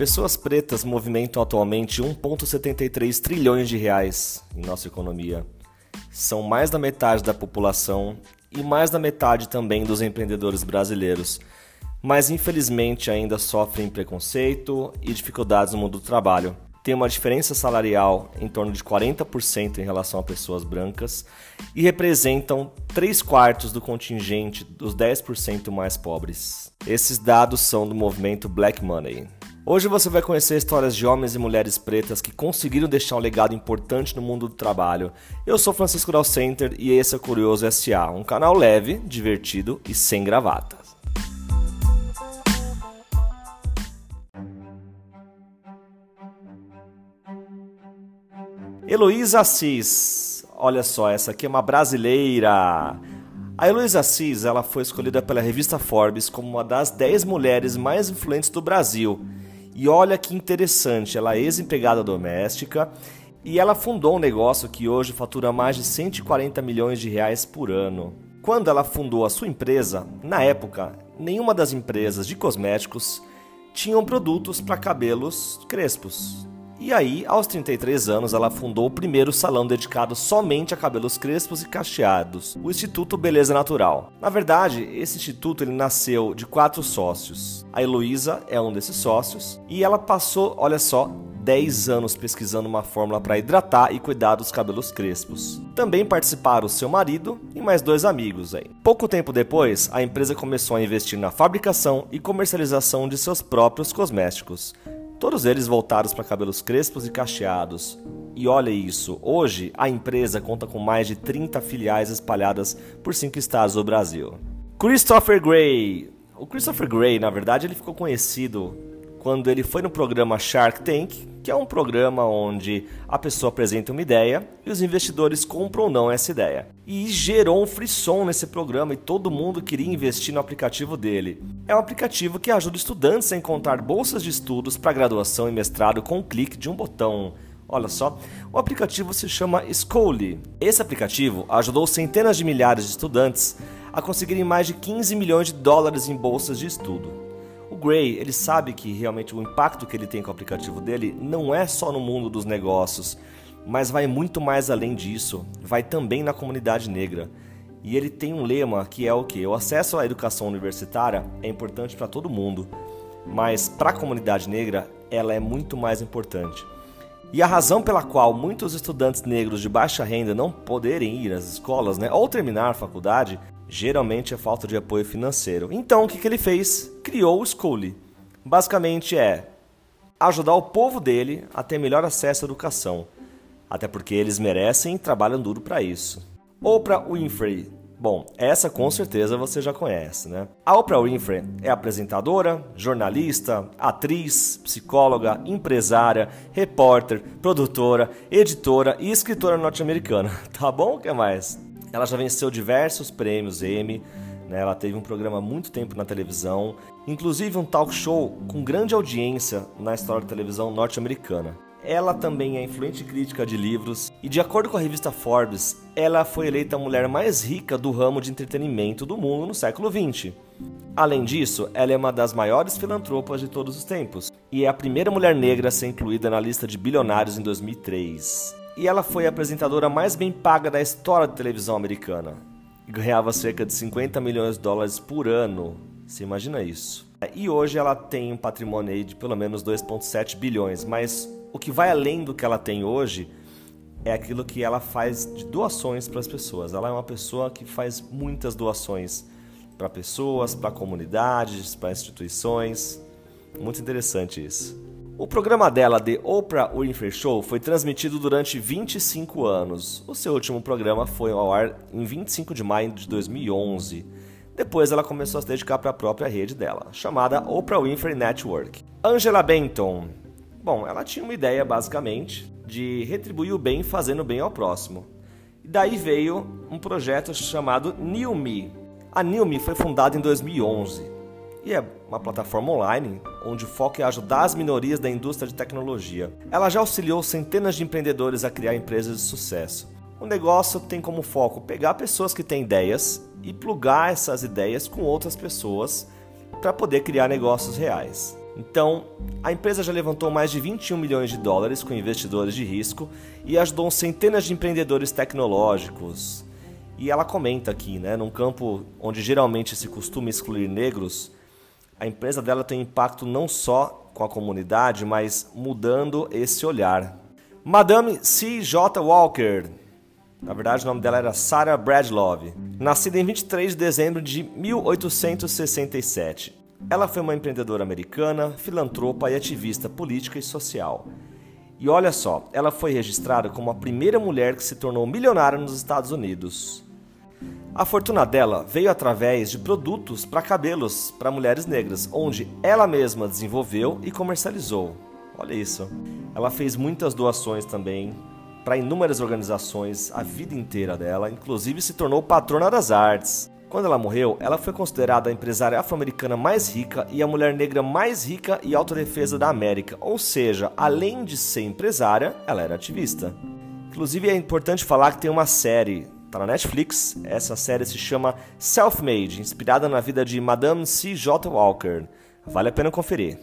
Pessoas pretas movimentam atualmente 1,73 trilhões de reais em nossa economia. São mais da metade da população e mais da metade também dos empreendedores brasileiros, mas infelizmente ainda sofrem preconceito e dificuldades no mundo do trabalho. Tem uma diferença salarial em torno de 40% em relação a pessoas brancas e representam 3 quartos do contingente dos 10% mais pobres. Esses dados são do movimento Black Money. Hoje você vai conhecer histórias de homens e mulheres pretas que conseguiram deixar um legado importante no mundo do trabalho. Eu sou Francisco Dal Center e esse é o Curioso SA, um canal leve, divertido e sem gravatas. Heloísa Assis, olha só, essa aqui é uma brasileira. A Heloísa Assis ela foi escolhida pela revista Forbes como uma das 10 mulheres mais influentes do Brasil e olha que interessante, ela é ex-empregada doméstica e ela fundou um negócio que hoje fatura mais de 140 milhões de reais por ano. Quando ela fundou a sua empresa, na época, nenhuma das empresas de cosméticos tinham produtos para cabelos crespos. E aí, aos 33 anos, ela fundou o primeiro salão dedicado somente a cabelos crespos e cacheados, o Instituto Beleza Natural. Na verdade, esse instituto ele nasceu de quatro sócios. A Heloísa é um desses sócios e ela passou, olha só, 10 anos pesquisando uma fórmula para hidratar e cuidar dos cabelos crespos. Também participaram seu marido e mais dois amigos aí. Pouco tempo depois, a empresa começou a investir na fabricação e comercialização de seus próprios cosméticos. Todos eles voltados para cabelos crespos e cacheados. E olha isso, hoje a empresa conta com mais de 30 filiais espalhadas por cinco estados do Brasil. Christopher Gray. O Christopher Gray, na verdade, ele ficou conhecido quando ele foi no programa Shark Tank, que é um programa onde a pessoa apresenta uma ideia e os investidores compram ou não essa ideia. E gerou um frisson nesse programa e todo mundo queria investir no aplicativo dele. É um aplicativo que ajuda estudantes a encontrar bolsas de estudos para graduação e mestrado com um clique de um botão. Olha só, o aplicativo se chama Schoolly. Esse aplicativo ajudou centenas de milhares de estudantes a conseguirem mais de 15 milhões de dólares em bolsas de estudo. Gray, ele sabe que realmente o impacto que ele tem com o aplicativo dele não é só no mundo dos negócios, mas vai muito mais além disso, vai também na comunidade negra. E ele tem um lema que é o que? O acesso à educação universitária é importante para todo mundo, mas para a comunidade negra ela é muito mais importante. E a razão pela qual muitos estudantes negros de baixa renda não poderem ir às escolas, né, ou terminar a faculdade, geralmente é falta de apoio financeiro. Então, o que, que ele fez? Criou o Schoolly. Basicamente é ajudar o povo dele a ter melhor acesso à educação, até porque eles merecem e trabalham duro para isso. Oprah Winfrey. Bom, essa com certeza você já conhece, né? A Oprah Winfrey é apresentadora, jornalista, atriz, psicóloga, empresária, repórter, produtora, editora e escritora norte-americana. Tá bom? O que mais? Ela já venceu diversos prêmios Emmy, né? ela teve um programa muito tempo na televisão, inclusive um talk show com grande audiência na história da televisão norte-americana. Ela também é influente crítica de livros e, de acordo com a revista Forbes, ela foi eleita a mulher mais rica do ramo de entretenimento do mundo no século XX. Além disso, ela é uma das maiores filantropas de todos os tempos e é a primeira mulher negra a ser incluída na lista de bilionários em 2003 e ela foi a apresentadora mais bem paga da história da televisão americana. Ganhava cerca de 50 milhões de dólares por ano. Você imagina isso? E hoje ela tem um patrimônio de pelo menos 2,7 bilhões, mas o que vai além do que ela tem hoje é aquilo que ela faz de doações para as pessoas. Ela é uma pessoa que faz muitas doações para pessoas, para comunidades, para instituições. Muito interessante isso. O programa dela, The Oprah Winfrey Show, foi transmitido durante 25 anos. O seu último programa foi ao ar em 25 de maio de 2011. Depois ela começou a se dedicar para a própria rede dela, chamada Oprah Winfrey Network. Angela Benton. Bom, ela tinha uma ideia basicamente de retribuir o bem fazendo bem ao próximo. E daí veio um projeto chamado New Me. A New Me foi fundada em 2011 e é uma plataforma online onde o foco é ajudar as minorias da indústria de tecnologia. Ela já auxiliou centenas de empreendedores a criar empresas de sucesso. O negócio tem como foco pegar pessoas que têm ideias e plugar essas ideias com outras pessoas para poder criar negócios reais. Então, a empresa já levantou mais de 21 milhões de dólares com investidores de risco e ajudou centenas de empreendedores tecnológicos. E ela comenta aqui, né, num campo onde geralmente se costuma excluir negros, a empresa dela tem impacto não só com a comunidade, mas mudando esse olhar. Madame C.J. Walker, na verdade o nome dela era Sarah Bradlove, nascida em 23 de dezembro de 1867. Ela foi uma empreendedora americana, filantropa e ativista política e social. E olha só, ela foi registrada como a primeira mulher que se tornou milionária nos Estados Unidos. A fortuna dela veio através de produtos para cabelos para mulheres negras, onde ela mesma desenvolveu e comercializou. Olha isso. Ela fez muitas doações também para inúmeras organizações a vida inteira dela, inclusive se tornou patrona das artes. Quando ela morreu, ela foi considerada a empresária afro-americana mais rica e a mulher negra mais rica e autodefesa da América, ou seja, além de ser empresária, ela era ativista. Inclusive é importante falar que tem uma série, tá na Netflix, essa série se chama Self-Made, inspirada na vida de Madame C.J. Walker. Vale a pena conferir.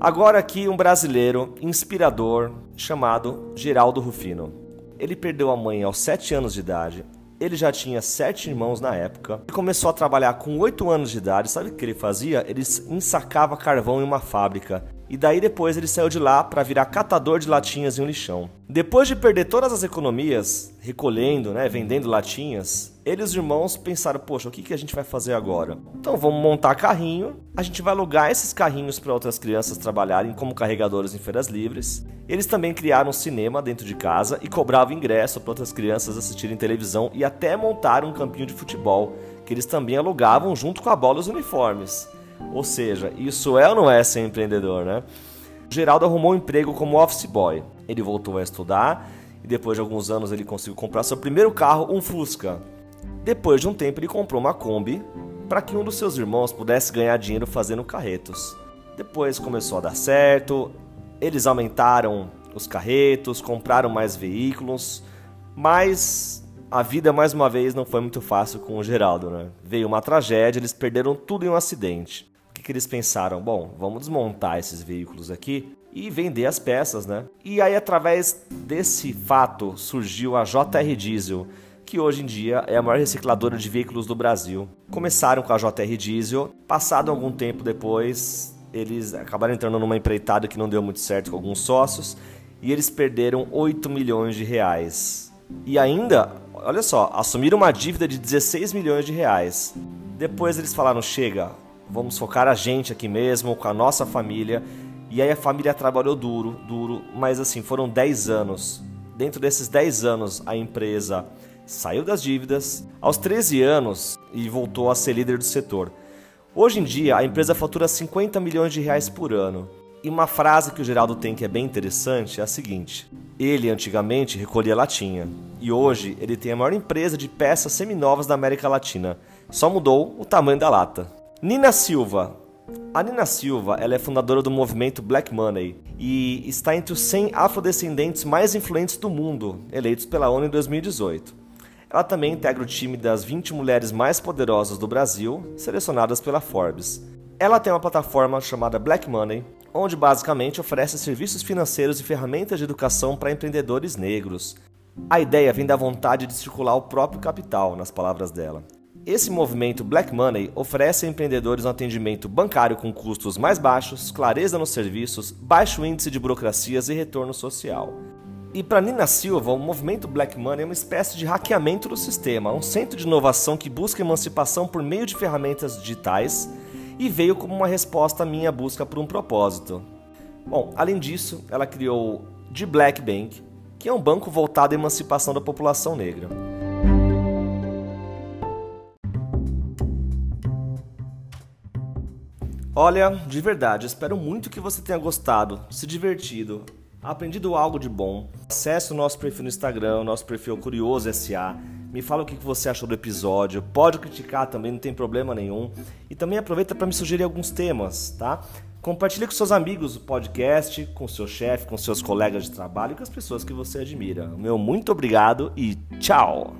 Agora aqui um brasileiro inspirador chamado Geraldo Rufino. Ele perdeu a mãe aos 7 anos de idade, ele já tinha sete irmãos na época. Ele começou a trabalhar com oito anos de idade. Sabe o que ele fazia? Ele ensacava carvão em uma fábrica. E daí depois ele saiu de lá para virar catador de latinhas em um lixão. Depois de perder todas as economias, recolhendo, né, vendendo latinhas, ele e os irmãos pensaram: poxa, o que, que a gente vai fazer agora? Então vamos montar carrinho, a gente vai alugar esses carrinhos para outras crianças trabalharem como carregadores em feiras livres. Eles também criaram um cinema dentro de casa e cobravam ingresso para outras crianças assistirem televisão e até montaram um campinho de futebol, que eles também alugavam junto com a bola e os uniformes. Ou seja, isso é ou não é ser empreendedor, né? Geraldo arrumou um emprego como office boy. Ele voltou a estudar e depois de alguns anos ele conseguiu comprar seu primeiro carro, um Fusca. Depois de um tempo ele comprou uma Kombi para que um dos seus irmãos pudesse ganhar dinheiro fazendo carretos. Depois começou a dar certo, eles aumentaram os carretos, compraram mais veículos, mas a vida mais uma vez não foi muito fácil com o Geraldo, né? Veio uma tragédia, eles perderam tudo em um acidente. O que, que eles pensaram? Bom, vamos desmontar esses veículos aqui e vender as peças, né? E aí, através desse fato, surgiu a JR Diesel, que hoje em dia é a maior recicladora de veículos do Brasil. Começaram com a JR Diesel, passado algum tempo depois, eles acabaram entrando numa empreitada que não deu muito certo com alguns sócios e eles perderam 8 milhões de reais. E ainda, olha só, assumiram uma dívida de 16 milhões de reais. Depois eles falaram: chega, vamos focar a gente aqui mesmo, com a nossa família. E aí a família trabalhou duro, duro, mas assim, foram 10 anos. Dentro desses 10 anos, a empresa saiu das dívidas aos 13 anos e voltou a ser líder do setor. Hoje em dia, a empresa fatura 50 milhões de reais por ano. E uma frase que o Geraldo tem que é bem interessante é a seguinte: ele antigamente recolhia latinha e hoje ele tem a maior empresa de peças seminovas da América Latina. Só mudou o tamanho da lata. Nina Silva, a Nina Silva ela é fundadora do movimento Black Money e está entre os 100 afrodescendentes mais influentes do mundo, eleitos pela ONU em 2018. Ela também integra o time das 20 mulheres mais poderosas do Brasil, selecionadas pela Forbes. Ela tem uma plataforma chamada Black Money, onde basicamente oferece serviços financeiros e ferramentas de educação para empreendedores negros. A ideia vem da vontade de circular o próprio capital, nas palavras dela. Esse movimento Black Money oferece a empreendedores um atendimento bancário com custos mais baixos, clareza nos serviços, baixo índice de burocracias e retorno social. E para Nina Silva, o movimento Black Money é uma espécie de hackeamento do sistema, um centro de inovação que busca emancipação por meio de ferramentas digitais e veio como uma resposta à minha busca por um propósito. Bom, além disso, ela criou The Black Bank, que é um banco voltado à emancipação da população negra. Olha, de verdade, espero muito que você tenha gostado, se divertido, aprendido algo de bom. Acesse o nosso perfil no Instagram, nosso perfil Curioso SA. Me fala o que você achou do episódio. Pode criticar também, não tem problema nenhum. E também aproveita para me sugerir alguns temas, tá? Compartilhe com seus amigos o podcast, com seu chefe, com seus colegas de trabalho e com as pessoas que você admira. Meu muito obrigado e tchau!